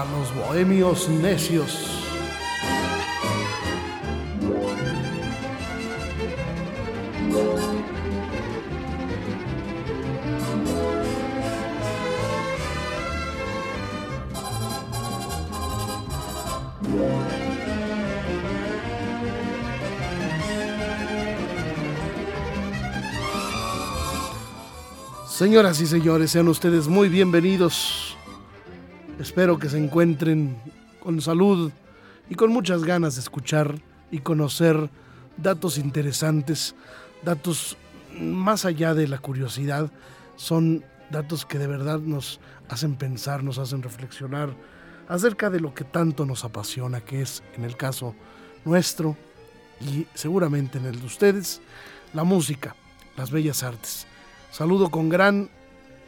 A los bohemios necios. Señoras y señores, sean ustedes muy bienvenidos Espero que se encuentren con salud y con muchas ganas de escuchar y conocer datos interesantes, datos más allá de la curiosidad, son datos que de verdad nos hacen pensar, nos hacen reflexionar acerca de lo que tanto nos apasiona, que es en el caso nuestro y seguramente en el de ustedes, la música, las bellas artes. Saludo con gran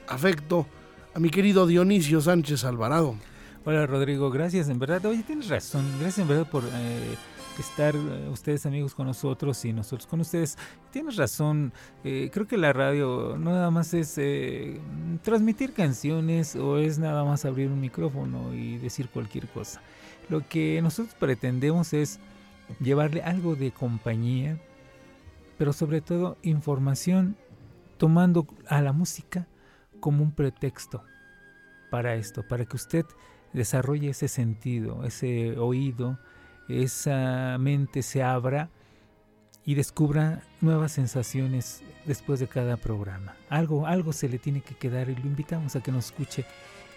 afecto a mi querido Dionisio Sánchez Alvarado. Hola Rodrigo, gracias en verdad. Oye, tienes razón, gracias en verdad por eh, estar eh, ustedes amigos con nosotros y nosotros con ustedes. Tienes razón, eh, creo que la radio no nada más es transmitir canciones o es nada más abrir un micrófono y decir cualquier cosa. Lo que nosotros pretendemos es llevarle algo de compañía, pero sobre todo información tomando a la música como un pretexto para esto, para que usted desarrolle ese sentido, ese oído, esa mente se abra y descubra nuevas sensaciones después de cada programa. Algo, algo se le tiene que quedar y lo invitamos a que nos escuche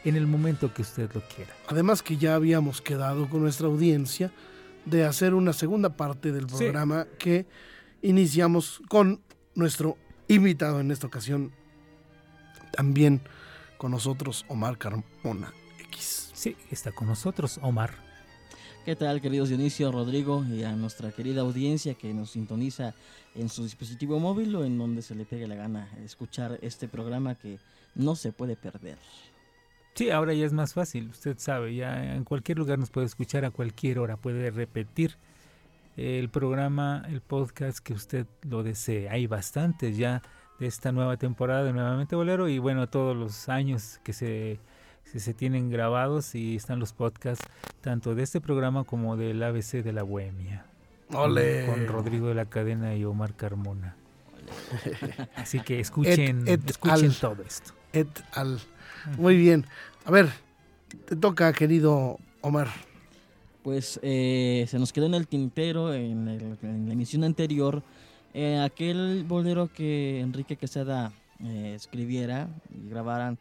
en el momento que usted lo quiera. Además que ya habíamos quedado con nuestra audiencia de hacer una segunda parte del programa que iniciamos con nuestro invitado en esta ocasión, también con nosotros Omar Carmona X. Sí, está con nosotros Omar. ¿Qué tal, queridos Dionisio, Rodrigo y a nuestra querida audiencia que nos sintoniza en su dispositivo móvil o en donde se le pegue la gana escuchar este programa que no se puede perder? Sí, ahora ya es más fácil, usted sabe, ya en cualquier lugar nos puede escuchar a cualquier hora, puede repetir el programa, el podcast que usted lo desee. Hay bastantes ya de esta nueva temporada de Nuevamente Bolero y bueno, todos los años que se, se tienen grabados y están los podcasts tanto de este programa como del ABC de la Bohemia. Ole. Con, Rodrigo de la Cadena y Omar Carmona. Así que escuchen, escuchen todo esto. Et al. Muy bien. A ver, te toca, querido Omar. Pues eh, se nos quedó en el tintero en, en la emisión anterior eh, aquel bolero que Enrique Quesada eh, escribiera y grabaran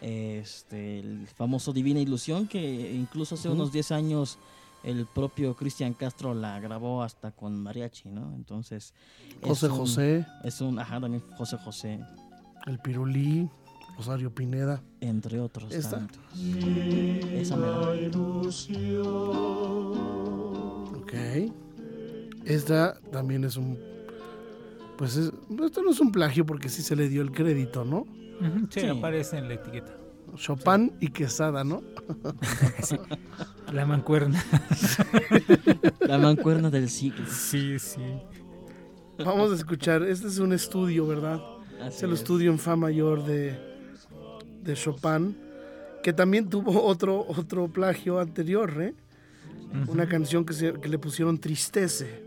este, el famoso Divina Ilusión, que incluso hace unos 10 años el propio Cristian Castro la grabó hasta con mariachi, ¿no? Entonces... José José. Es un, ajá, también José José. El Pirulí, Rosario Pineda. Entre otros ¿Esta? tantos. Esa me Ok. Esta también es un pues esto no es un plagio porque sí se le dio el crédito, ¿no? sí, aparece en la etiqueta. Chopin y Quesada, ¿no? La mancuerna. La mancuerna del siglo. Sí, sí. Vamos a escuchar, este es un estudio, ¿verdad? es el estudio en Fa mayor de, de Chopin, que también tuvo otro, otro plagio anterior, ¿eh? Una canción que, se, que le pusieron Tristece.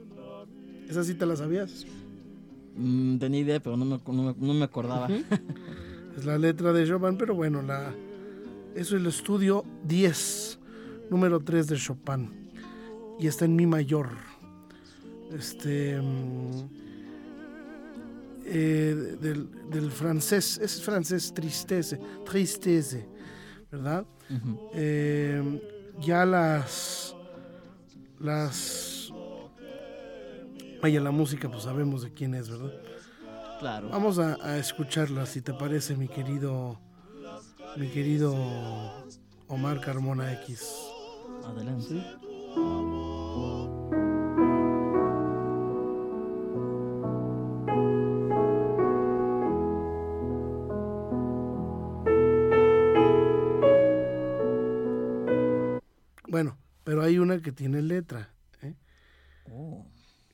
¿Esa sí te la sabías? Mm, tenía idea, pero no me, no me, acordaba. es la letra de Chopin, pero bueno, la, eso es el estudio 10, número 3 de Chopin. Y está en mi mayor. Este. Mm, eh, del, del, francés, es francés tristeze, tristeze, ¿verdad? eh, ya las. Las Vaya, la música, pues sabemos de quién es, ¿verdad? Claro. Vamos a, escucharla, si te parece, mi querido, mi querido Omar Carmona X. Adelante. Bueno, pero hay una que tiene letra,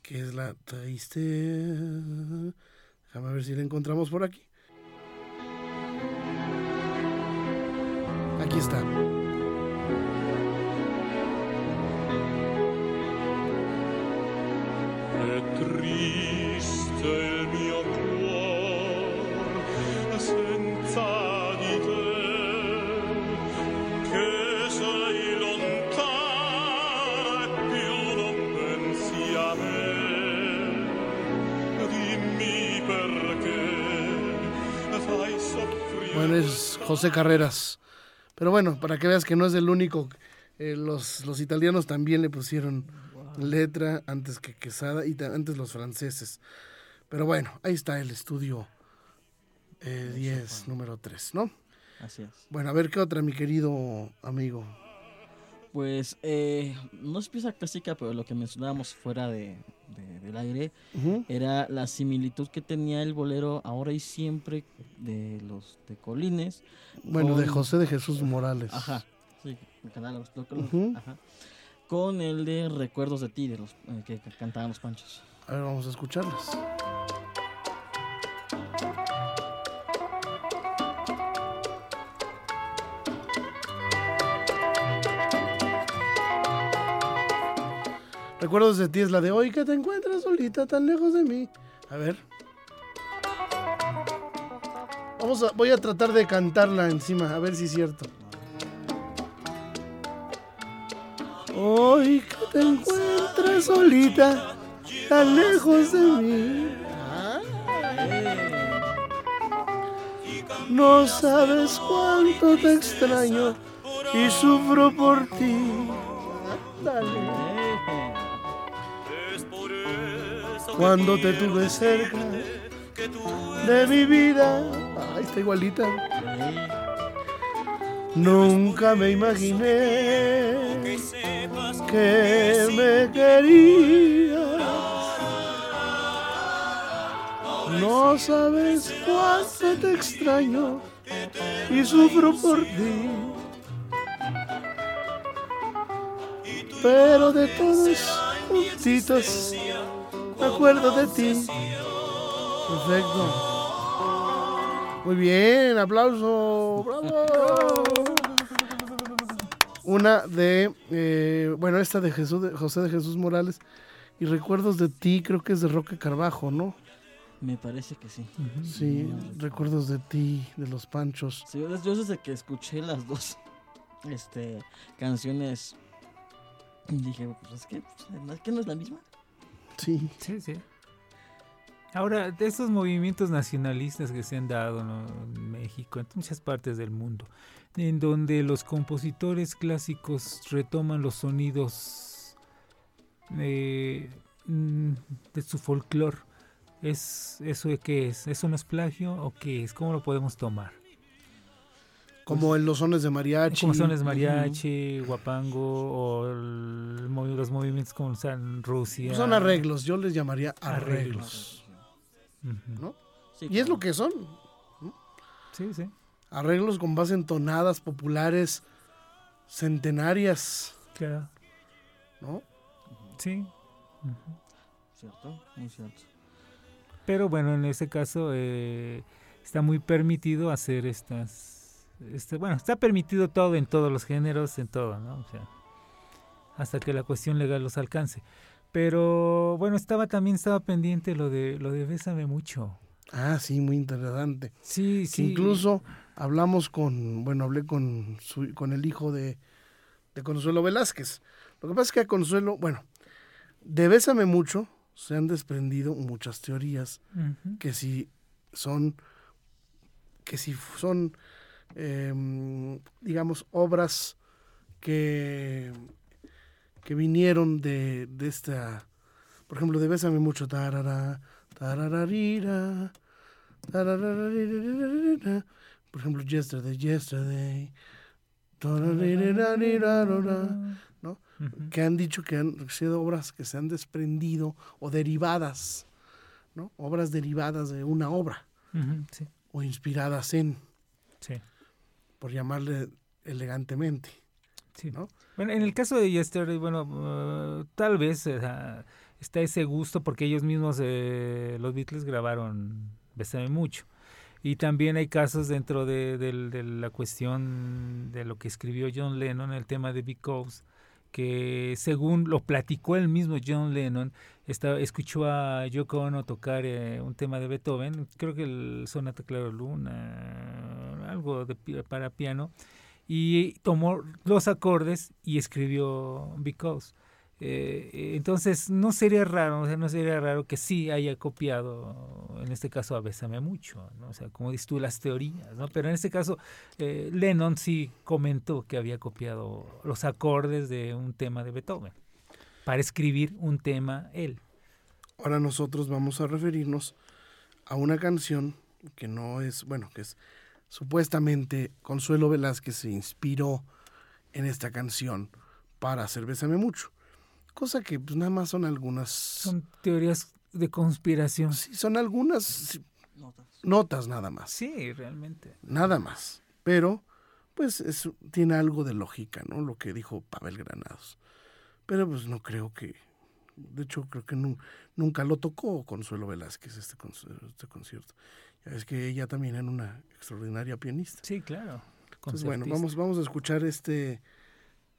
que es la triste. Déjame ver si la encontramos por aquí. Aquí está. Triste es José Carreras. Pero bueno, para que veas que no es el único. eh, los, los italianos también le pusieron letra antes que Quesada y antes los franceses. Pero bueno, ahí está el estudio eh, 10, número 3, ¿no? así es. Bueno, a ver qué otra, mi querido amigo. Pues eh, no es pieza clásica, pero lo que mencionábamos fuera de, de- del aire era la similitud que tenía el bolero ahora y siempre de los de Colines. Bueno, de con- José de Jesús Morales. Ajá, sí, Ujú. ajá. Con el de Recuerdos de ti, de los eh, que, que cantaban los panchos. A ver, vamos a escucharlas. Recuerdos de ti es la de hoy que te encuentras solita tan lejos de mí. A ver. Vamos a, voy a tratar de cantarla encima, a ver si es cierto. Hoy que te encuentras solita tan lejos de mí. No sabes cuánto te extraño y sufro por ti. Dale. Cuando te tuve cerca de mi vida. Ay, está igualita. Nunca me imaginé que me querías. No sabes cuánto te extraño y sufro por ti. Pero de todos juntitos me acuerdo de ti. Perfecto. Muy bien, aplauso. Bravo. Una de, eh, bueno, esta de Jesús, de José de Jesús Morales. Y recuerdos de ti, creo que es de Roque Carbajo, ¿no? Me parece que sí. Sí, recuerdos de ti, de los Panchos. Sí, yo yo desde que escuché las dos este, canciones dije, pues es que, pues, ¿es que no es la misma. Sí. Sí, sí. Ahora, de esos movimientos nacionalistas que se han dado en México, en muchas partes del mundo, en donde los compositores clásicos retoman los sonidos eh, mm, de su folclore, ¿es eso qué es? ¿Eso no es plagio o qué es? ¿Cómo lo podemos tomar? Como en los sones de mariachi. Como son el mariachi, guapango o el los movimientos como o sea, en Rusia. Son arreglos, yo les llamaría arreglos. ¿no? Sí, Y es lo que son. Sí, sí. Arreglos con base en tonadas populares centenarias, Claro. ¿no? Sí. Cierto, muy cierto. Pero bueno, en ese caso eh, está muy permitido hacer estas... Este, bueno, está permitido todo en todos los géneros, en todo, ¿no? O sea, hasta que la cuestión legal los alcance. Pero bueno, estaba también estaba pendiente lo de lo de Bésame mucho. Ah, sí, muy interesante. Sí, Que sí. Incluso hablamos con, bueno, hablé con, su- con el hijo de, de Consuelo Velázquez. Lo que pasa es que a Consuelo, bueno, de Bésame mucho se han desprendido muchas teorías que si son, que si son, em, digamos, obras que, que vinieron de, de esta, por ejemplo, de Bésame mucho, tarara, tarararira, tarararira, por ejemplo, Yesterday, Yesterday, Ujú. que han dicho que han sido obras que se han desprendido o derivadas, ¿no? Obras derivadas de una obra Sí, o inspiradas en, sí. Por llamarle elegantemente, Sí. ¿no? Bueno, en el caso de Yesterday, bueno, eh, tal vez sea, está ese gusto porque ellos mismos, eh, los Beatles, grabaron Bésame Mucho. Y también hay casos dentro de, del- de la cuestión de lo que escribió John Lennon, el tema de Because, que según lo platicó el mismo John Lennon, escuchó a Yoko Ono tocar eh, un tema de Beethoven, creo que el Sonata Claro Luna, algo de, para piano, y tomó los acordes y escribió Because. Eh, entonces no sería raro, no sería raro que sí haya copiado, en este caso a Bésame Mucho, ¿no? o sea, como dices tú, las teorías, ¿no? Pero en este caso eh, Lennon sí comentó que había copiado los acordes de un tema de Beethoven para escribir un tema él. Ahora nosotros vamos a referirnos a una canción que no es, bueno, que es supuestamente Consuelo Velázquez se inspiró en esta canción para hacer Bésame Mucho. Cosa que pues nada más son algunas... Son teorías de conspiración. sí, son algunas Notas. notas nada más. Sí, realmente. Nada más. Pero, pues, es- tiene algo de lógica, ¿no? Lo que dijo Pavel Granados. Pero, pues, no creo que... De hecho, creo que nu- nunca lo tocó Consuelo Velázquez este, este concierto. Ya ves que ella también era una extraordinaria pianista. Sí, claro. Entonces, bueno, vamos, vamos a escuchar este,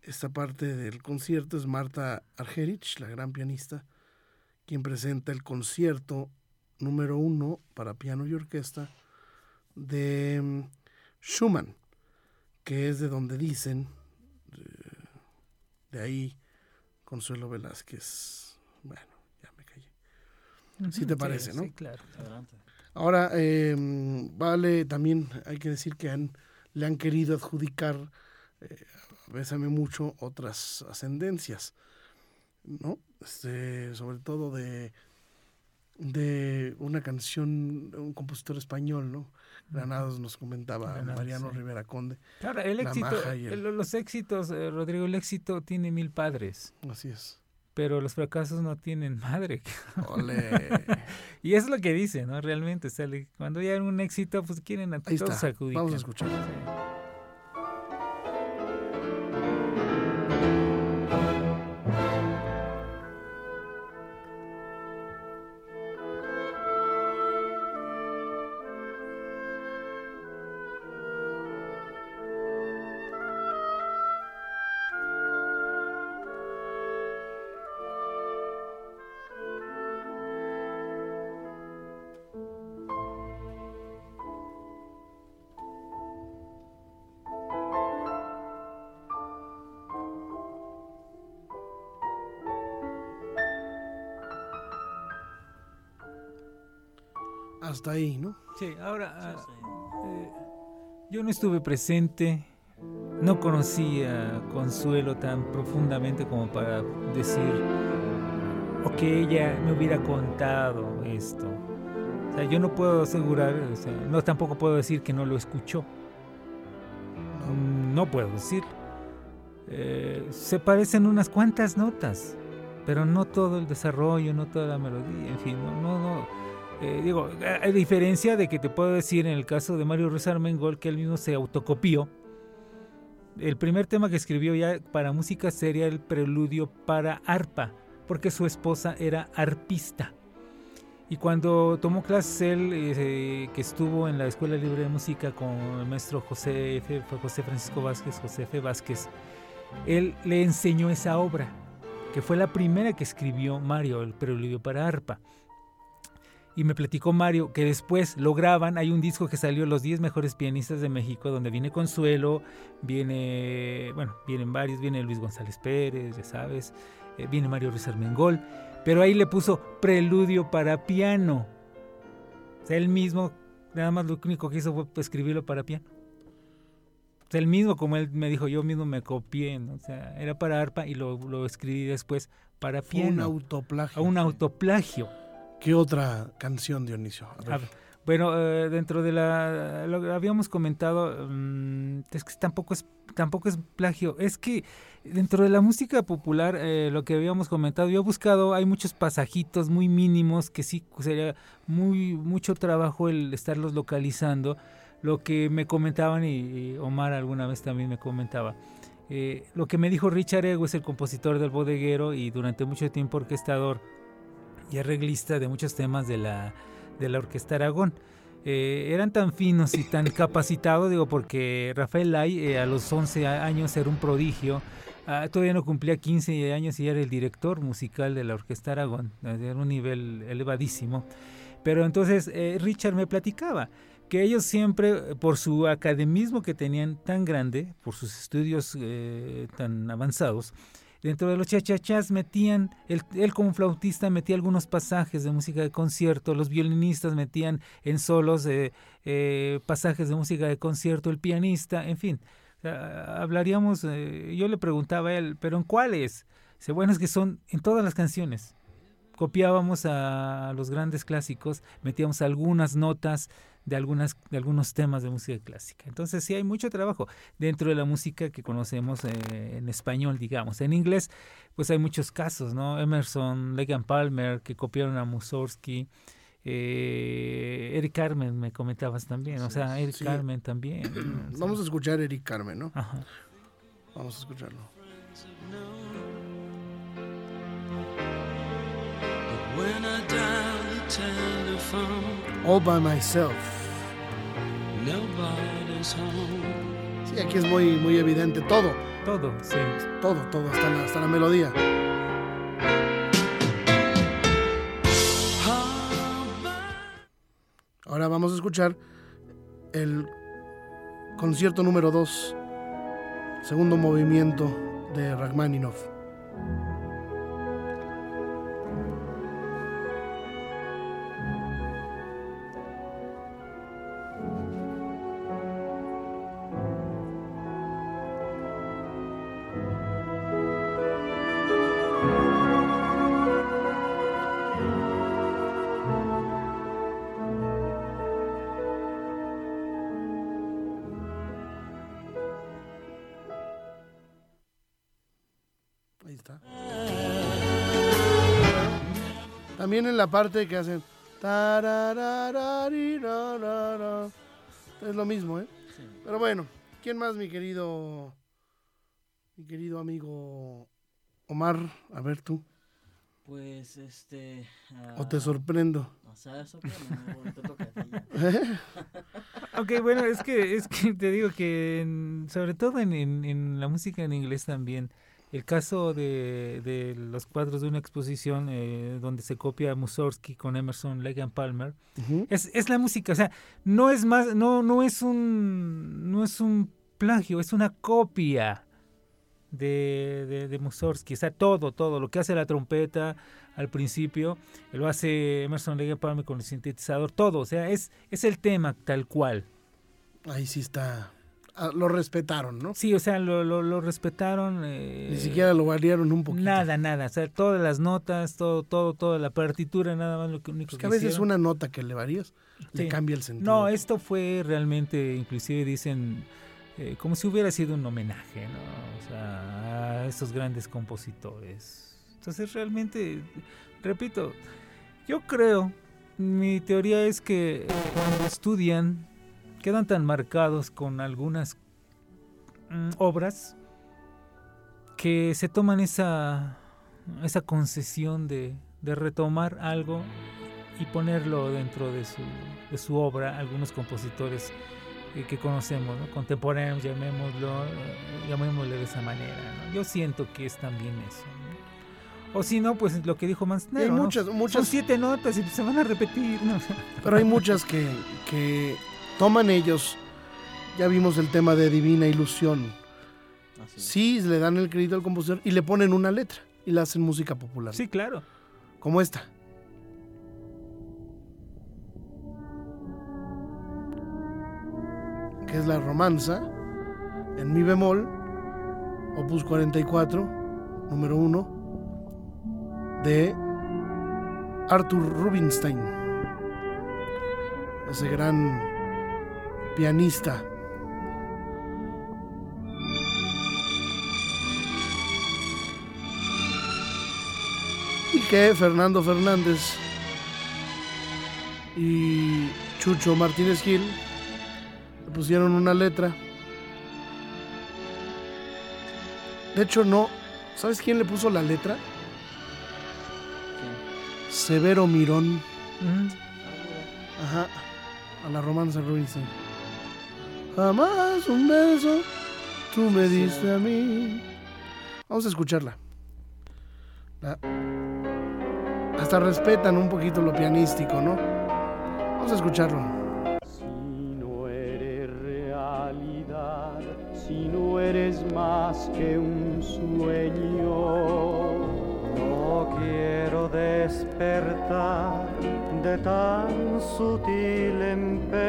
esta parte del concierto. Es Marta Argerich, la gran pianista, quien presenta el concierto número uno para piano y orquesta de mm, Schumann, que es de donde dicen, de, de ahí Consuelo Velázquez. Bueno, ya me callé. sí te parece, ¿no? Sí, claro. Adelante. Ahora, eh, vale, también hay que decir que han, le han querido adjudicar, eh, bésame mucho, otras ascendencias, ¿no? Este, sobre todo de, de una canción, un compositor español, ¿no? Granados nos comentaba Granados, Mariano sí. Rivera Conde, Claro, el éxito, el- el- los éxitos, eh, Rodrigo, el éxito tiene mil padres, así es. pero los fracasos no tienen madre. Ole. y eso es lo que dice, ¿no? Realmente, o sea, le- cuando ya hay un éxito, pues quieren a todos adjudican. vamos a escuchar. Sí. Hasta ahí, ¿no? Sí, ahora, Sí, ah, sí. eh, yo no estuve presente, no conocí a Consuelo tan profundamente como para decir, o que ella me hubiera contado esto. O sea, yo no puedo asegurar, o sea, no tampoco puedo decir que no lo escuchó. No puedo decir. Eh, se parecen unas cuantas notas, pero no todo el desarrollo, no toda la melodía, en fin, no, no, no. Eh, digo, a, diferencia de que te puedo decir en el caso de Mario Ruiz Armengol que él mismo se autocopió. El primer tema que escribió ya para música sería el preludio para arpa, porque su esposa era arpista. Y cuando tomó clases él, eh, que estuvo en la Escuela Libre de Música con el maestro José, F, José Francisco Vázquez, José F. Vázquez, él le enseñó esa obra, que fue la primera que escribió Mario, el preludio para arpa. Y me platicó Mario que después lo graban, hay un disco que salió Los 10 mejores pianistas de México, donde viene Consuelo, viene, bueno, vienen varios, viene Luis González Pérez, ya sabes, eh, viene Mario Ruiz Armengol, pero ahí le puso preludio para piano. O sea, él mismo, nada más lo único que hizo fue escribirlo para piano. O sea, él mismo, como él me dijo, yo mismo me copié, ¿no? o sea, era para arpa y lo, lo escribí después para Fue un piano. autoplagio. a un autoplagio. ¿Qué otra canción, Dionisio? Bueno, eh, dentro de la lo habíamos comentado mm, es que tampoco es tampoco es plagio, es que dentro de la música popular eh, lo que habíamos comentado, yo he buscado, hay muchos pasajitos muy mínimos que sí sería muy mucho trabajo el estarlos localizando. Lo que me comentaban y, y Omar alguna vez también me comentaba. eh, lo que me dijo Richard Ego es el compositor del bodeguero y durante mucho tiempo orquestador y arreglista de muchos temas de la, de la Orquesta Aragón. Eh, eran tan finos y tan capacitados, digo, porque Rafael Lai eh, a los 11 a- años era un prodigio. Ah, todavía no cumplía 15 años y era el director musical de la Orquesta Aragón. eh, Era un nivel elevadísimo. Pero entonces eh, Richard me platicaba que ellos siempre, eh, por su academismo que tenían tan grande, por sus estudios eh, tan avanzados, dentro de los chachachás metían, él, como flautista metía algunos pasajes de música de concierto, los violinistas metían en solos eh, eh, pasajes de música de concierto, el pianista, en fin. Hablaríamos, eh, yo le preguntaba a él, ¿pero en cuáles? Dice, bueno, es que son en todas las canciones. Copiábamos a los grandes clásicos, metíamos algunas notas de, algunas, de algunos temas de música clásica. Entonces sí hay mucho trabajo dentro de la música que conocemos eh, en español, digamos. En inglés, pues hay muchos casos, ¿no? Emerson, Legan Palmer, que copiaron a Mussorgsky. Eh, Eric Carmen, me comentabas también. O sea, Eric Sí. Carmen también. ¿no? O sea, Vamos a escuchar a Eric Carmen, ¿no? ajá. Vamos a escucharlo. All by myself. Nobody's home. Sí, aquí es muy, muy evidente todo, Todo, sí. todo, todo, hasta la, hasta la melodía. Ahora vamos a escuchar el concierto número 2, segundo movimiento de Rachmaninoff. La parte que hacen. Es lo mismo, ¿eh? Pero bueno, ¿quién más, mi querido. Mi querido amigo Omar? A ver tú. Pues este. ¿O te ah, sorprendo? O sea, te toca a ti ya. Ok, bueno, es que, es que te digo que en- sobre todo en, en- en la música en inglés también, el caso de, de los cuadros de una exposición eh, donde se copia Mussorgsky con Emerson, and Palmer, Ujú. es, es la música, o sea, no es más, no, no es un, no es un plagio, es una copia de, de, de Mussorgsky, o sea, todo, todo, lo que hace la trompeta al principio, lo hace Emerson, and Palmer con el sintetizador, todo, o sea, es, es el tema tal cual. Ahí sí está. Lo respetaron, ¿no? Sí, o sea, lo, lo, lo respetaron. eh, Ni siquiera lo variaron un poquito. Nada, nada. O sea, todas las notas, todo, todo, toda la partitura, nada más lo que único Es que a veces hicieron. una nota que le varías le Sí. cambia el sentido. No, esto fue realmente, inclusive dicen, eh, como si hubiera sido un homenaje, ¿no? O sea, a estos grandes compositores. Entonces, realmente, repito, yo creo, mi teoría es que cuando estudian, quedan tan marcados con algunas mm, obras que se toman esa, esa concesión de, de retomar algo y ponerlo dentro de su, de su obra, algunos compositores eh, que conocemos, ¿no? contemporáneos, llamémoslo, eh, llamémosle de esa manera. ¿no? Yo siento que es también eso. ¿no? O si no, pues lo que dijo Y hay Manzanero. ¿no? muchas, Son muchas, siete notas y se van a repetir. pero hay muchas que, que toman ellos. Ya vimos el tema de Divina Ilusión. Sí, le dan el crédito al compositor y le ponen una letra y la hacen música popular. Sí, claro. Como esta. Que es la romanza en mi bemol, opus 44, número 1, de Arthur Rubinstein. ese gran pianista. Y que Fernando Fernández y Chucho Martínez Gil le pusieron una letra. De hecho, no. ¿Sabes quién le puso la letra? Severo Mirón. Ajá. A la romanza Ruiz. Jamás un beso tú me diste a mí. Vamos a escucharla. La- Hasta respetan un poquito lo pianístico, ¿no? Vamos a escucharlo. Si no eres realidad, si no eres más que un sueño, no quiero despertar de tan sutil empeño.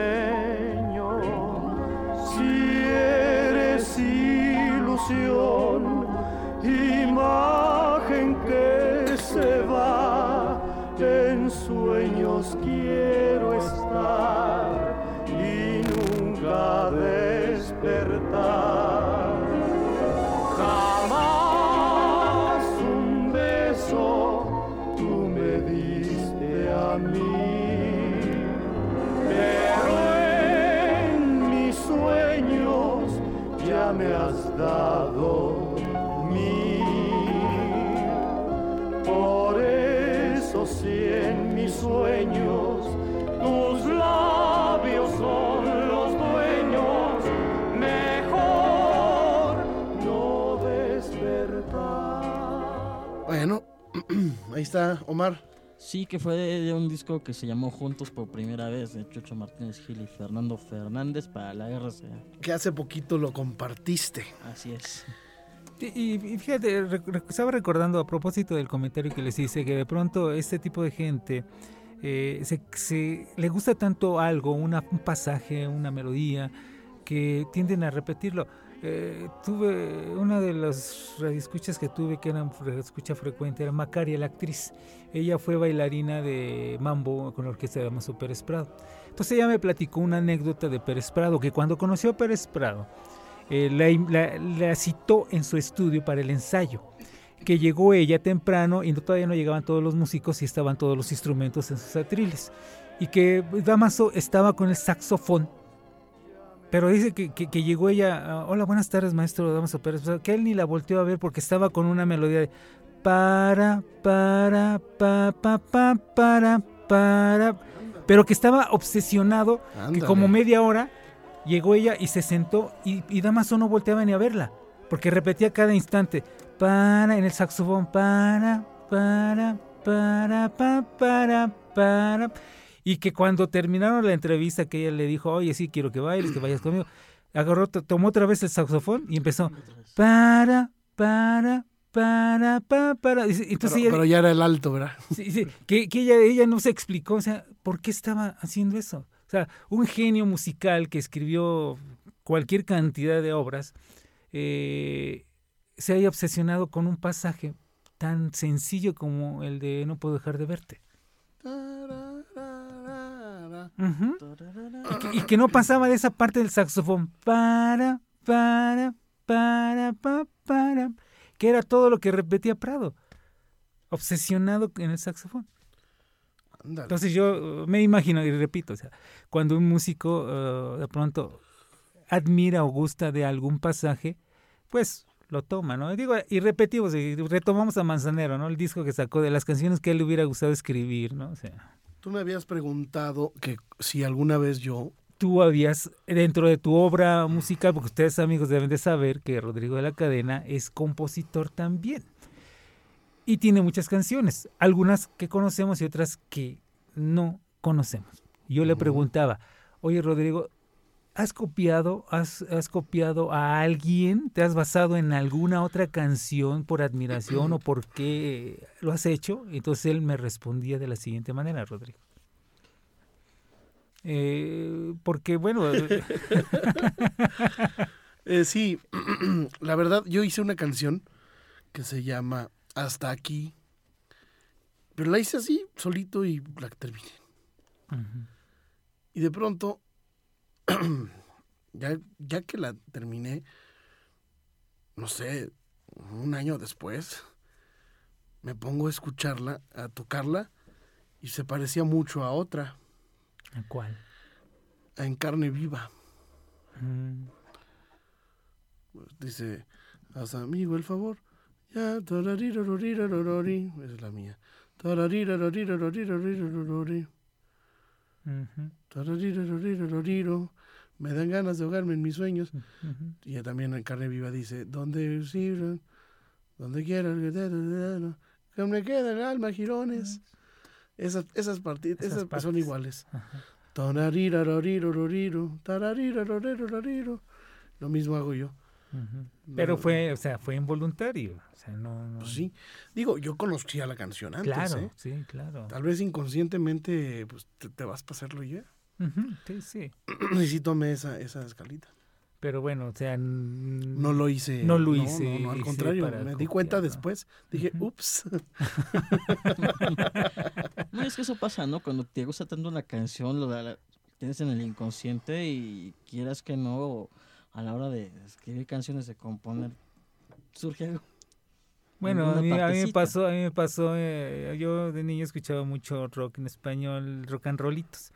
Ilusión, ahí está Omar. Sí, que fue de, de un disco que se llamó Juntos por primera vez de Chucho Martínez Gil y Fernando Fernández para la RCA. Que hace poquito lo compartiste. Así es. Y, y fíjate, rec- estaba recordando a propósito del comentario que les hice, que de pronto este tipo de gente eh, se, se- le gusta tanto algo, una- un pasaje, una melodía, que tienden a repetirlo. Eh, tuve una de las radioescuchas que tuve que era escucha frecuente, era Macaria, la actriz. Ella fue bailarina de mambo con la orquesta de Damaso Pérez Prado. Entonces ella me platicó una anécdota de Pérez Prado, que cuando conoció a Pérez Prado, eh, la, la- la citó en su estudio para el ensayo. Que llegó ella temprano y no- todavía no llegaban todos los músicos y estaban todos los instrumentos en sus atriles. Y que Damaso estaba con el saxofón. Pero dice que, que- que llegó ella, ah, hola, buenas tardes, maestro Damaso Pérez, que él ni la volteó a ver porque estaba con una melodía de para, para, pa, pa, pa, para, para, pero que estaba obsesionado que como media hora llegó ella y se sentó y, y Damaso no volteaba ni a verla, porque repetía cada instante, para, en el saxofón, para, para, para, pa, para, para, y que cuando terminaron la entrevista que ella le dijo, oye, sí, quiero que bailes, que vayas conmigo, agarró, to- tomó otra vez el saxofón y empezó, para, para, para, pa, para, y- entonces Pero, ella- pero ya era el alto, ¿verdad? Sí, sí, que, que ella, ella no se explicó, o sea, por qué estaba haciendo eso. O sea, un genio musical que escribió cualquier cantidad de obras, eh, se haya obsesionado con un pasaje tan sencillo como el de No puedo dejar de verte. Y, que, y que no pasaba de esa parte del saxofón. Para, para, para, pa, para. Que era todo lo que repetía Prado. Obsesionado en el saxofón. Entonces yo uh, me imagino, y repito, o sea, cuando un músico uh, de pronto admira o gusta de algún pasaje, pues lo toma, ¿no? Digo, y repetimos, y retomamos a Manzanero, ¿no? El disco que sacó de las canciones que a él le hubiera gustado escribir, ¿no? O sea, Tú me habías preguntado que si alguna vez yo tú habías, dentro de tu obra musical, porque ustedes amigos deben de saber que Rodrigo de la Cadena es compositor también. Y tiene muchas canciones, algunas que conocemos y otras que no conocemos. Yo le preguntaba, oye Rodrigo, ¿has copiado, has, has copiado a alguien? ¿Te has basado en alguna otra canción por admiración o por qué lo has hecho? Entonces él me respondía de la siguiente manera, Rodrigo. Eh, porque bueno, eh, Eh, sí, la verdad, yo hice una canción que se llama Hasta aquí. Pero la hice así, solito y la terminé. Y de pronto, ya, ya que la terminé, no sé, un año después, me pongo a escucharla, a tocarla, y se parecía mucho a otra, ¿A ¿Cuál? a En carne viva. Mm, Dice, haz amigo el favor. Ya, es la mía. Tararirorirororiro. Me dan ganas de ahogarme en mis sueños. ujú. Y también en carne viva dice, donde sirven, donde quiera, que me queda el alma, girones. Esas, esas partidas, Esas esas, son partes. iguales. Tararirorirororiro, tararirorirororiro. Lo mismo hago yo. Pero No, fue, o sea, fue involuntario. O sea, no, no- Pues sí. Digo, yo conocía la canción antes, Claro, ¿eh? sí, claro. Tal vez inconscientemente pues, te, te vas a pasarlo ya. Ujú, sí, sí. y sí tomé esa, esa escalita. Pero bueno, o sea, No lo hice. No lo No, hice, no, al hice contrario, me di cuenta después. Dije, ups. No, es que eso pasa, ¿no? Cuando te gusta tanto una canción, lo la- tienes en el inconsciente y quieras que no, a la hora de escribir canciones, de componer, surge algo. Bueno, a mí, a mí me pasó, a mí me pasó, eh, yo de niño escuchaba mucho rock en español, rock and rollitos.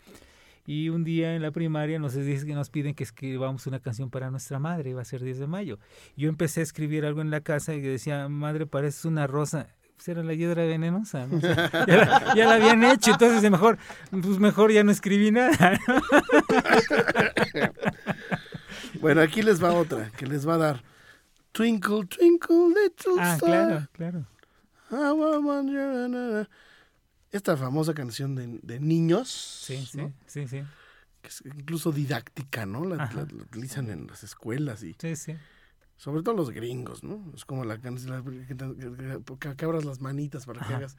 Y un día en la primaria nos dice que nos piden que escribamos una canción para nuestra madre, iba a ser 10 de mayo. Yo empecé a escribir algo en la casa y decía, madre, pareces una rosa. Pues era la hiedra venenosa, ¿no? O sea, ya, la, ya la habían hecho, entonces mejor, pues mejor ya no escribí nada. bueno, aquí les va otra que les va a dar. Twinkle, twinkle, little ah, star. claro, claro. na. Esta famosa canción de, de niños. Sí, sí, ¿no? sí, sí, Que es incluso didáctica, ¿no? La- la utilizan en las escuelas y sí, sí. Sobre todo los gringos, ¿no? Es como la canción la- que, que- abras las manitas para que Ajá. hagas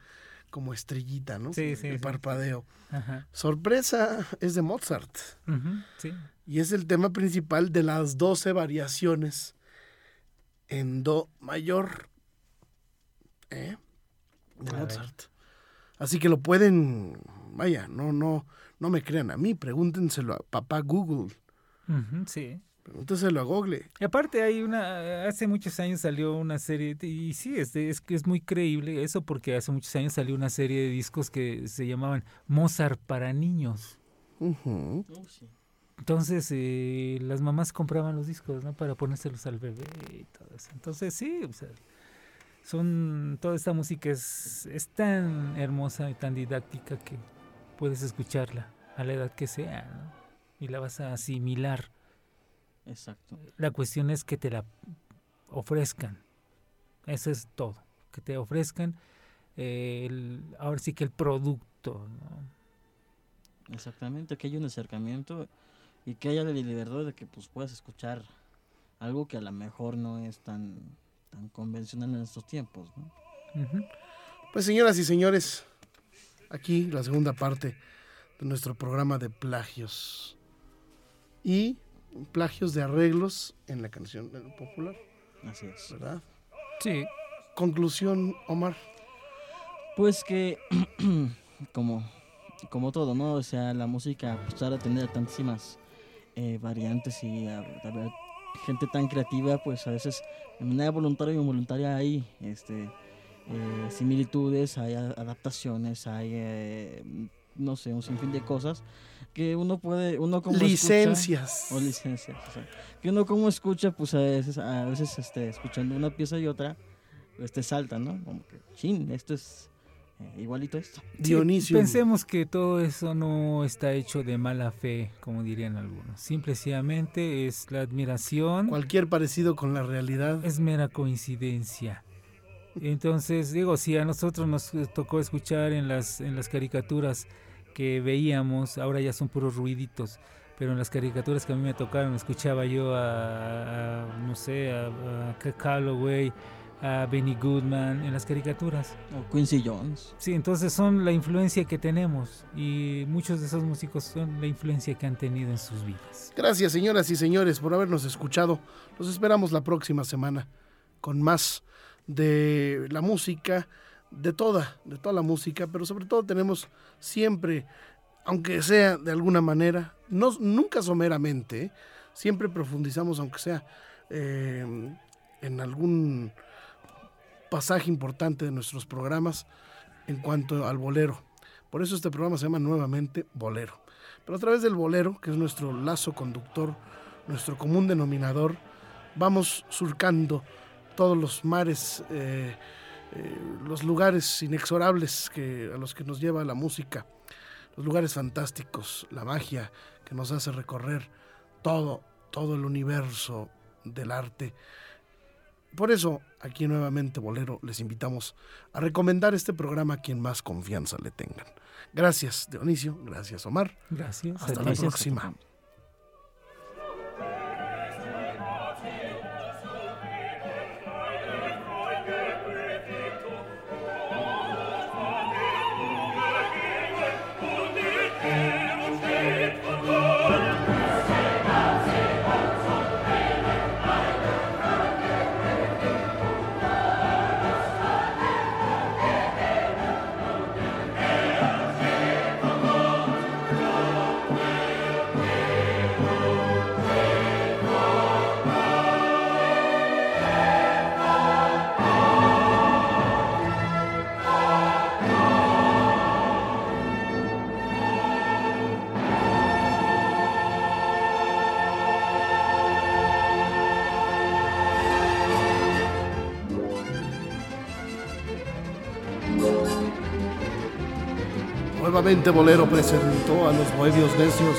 como estrellita, ¿no? Sí, sí, El sí. parpadeo. Ajá. Sorpresa es de Mozart. Ujú, sí. Y es el tema principal de las 12 variaciones en Do mayor. ¿Eh? De A ver. Mozart. Así que lo pueden, vaya, no, no, no me crean a mí, pregúntenselo a papá Google, sí. Pregúntenselo a Google. Y aparte hay una, hace muchos años salió una serie, y sí, es, es que es muy creíble eso porque hace muchos años salió una serie de discos que se llamaban Mozart para niños. Ujú. Entonces eh, las mamás compraban los discos, ¿no? Para ponérselos al bebé y todo eso. Entonces sí, o sea, son, toda esta música es, es tan hermosa y tan didáctica que puedes escucharla a la edad que sea, ¿no? Y la vas a asimilar. Exacto. La cuestión es que te la ofrezcan. Eso es todo. Que te ofrezcan eh, el- ahora sí que el producto. ¿no? Exactamente, que haya un acercamiento y que haya la libertad de que pues puedas escuchar algo que a lo mejor no es tan, tan convencional en estos tiempos, ¿no? Pues señoras y señores, aquí la segunda parte de nuestro programa de plagios. Y plagios de arreglos en la canción popular, Así es. ¿verdad? Sí. Conclusión, Omar. Pues que, como, como todo, ¿no? O sea, la música, pues ahora tener tantísimas eh, variantes y a- a ver, gente tan creativa, pues a veces de manera voluntaria y involuntaria hay este, eh, similitudes, hay a- adaptaciones, hay, eh, no sé, un sinfín de cosas que uno puede, uno como escucha- Licencias. o licencias. o sea, que uno como escucha, pues a veces, a veces este, escuchando una pieza y otra, pues te salta, ¿no? Como que, chin, esto es eh, igualito a esto. Sí, Dionisio. pensemos que todo eso no está hecho de mala fe, como dirían algunos. Simplemente es la admiración, Cualquier parecido con la realidad. es mera coincidencia. Entonces, digo, si a nosotros nos eh, tocó escuchar en las, en las caricaturas que veíamos, ahora ya son puros ruiditos, pero en las caricaturas que a mí me tocaron, escuchaba yo a, a, no sé, a, a Calloway, a Benny Goodman, en las caricaturas. O Quincy Jones. Sí, entonces son la influencia que tenemos y muchos de esos músicos son la influencia que han tenido en sus vidas. Gracias, señoras y señores, por habernos escuchado. Los esperamos la próxima semana con más de la música, de toda, de toda la música, pero sobre todo tenemos siempre aunque sea de alguna manera, no, nunca someramente, siempre profundizamos, aunque sea eh, en algún pasaje importante de nuestros programas en cuanto al bolero. Por eso este programa se llama nuevamente Bolero. Pero a través del bolero, que es nuestro lazo conductor, nuestro común denominador, vamos surcando todos los mares, eh, eh, los lugares inexorables que, a los que nos lleva la música, los lugares fantásticos, la magia que nos hace recorrer todo, todo el universo del arte. Por eso, aquí nuevamente Bolero, les invitamos a recomendar este programa a quien más confianza le tengan. Gracias, Dionisio. Gracias, Omar. Gracias. Hasta la próxima. Nuevamente Bolero presentó a los bohemios necios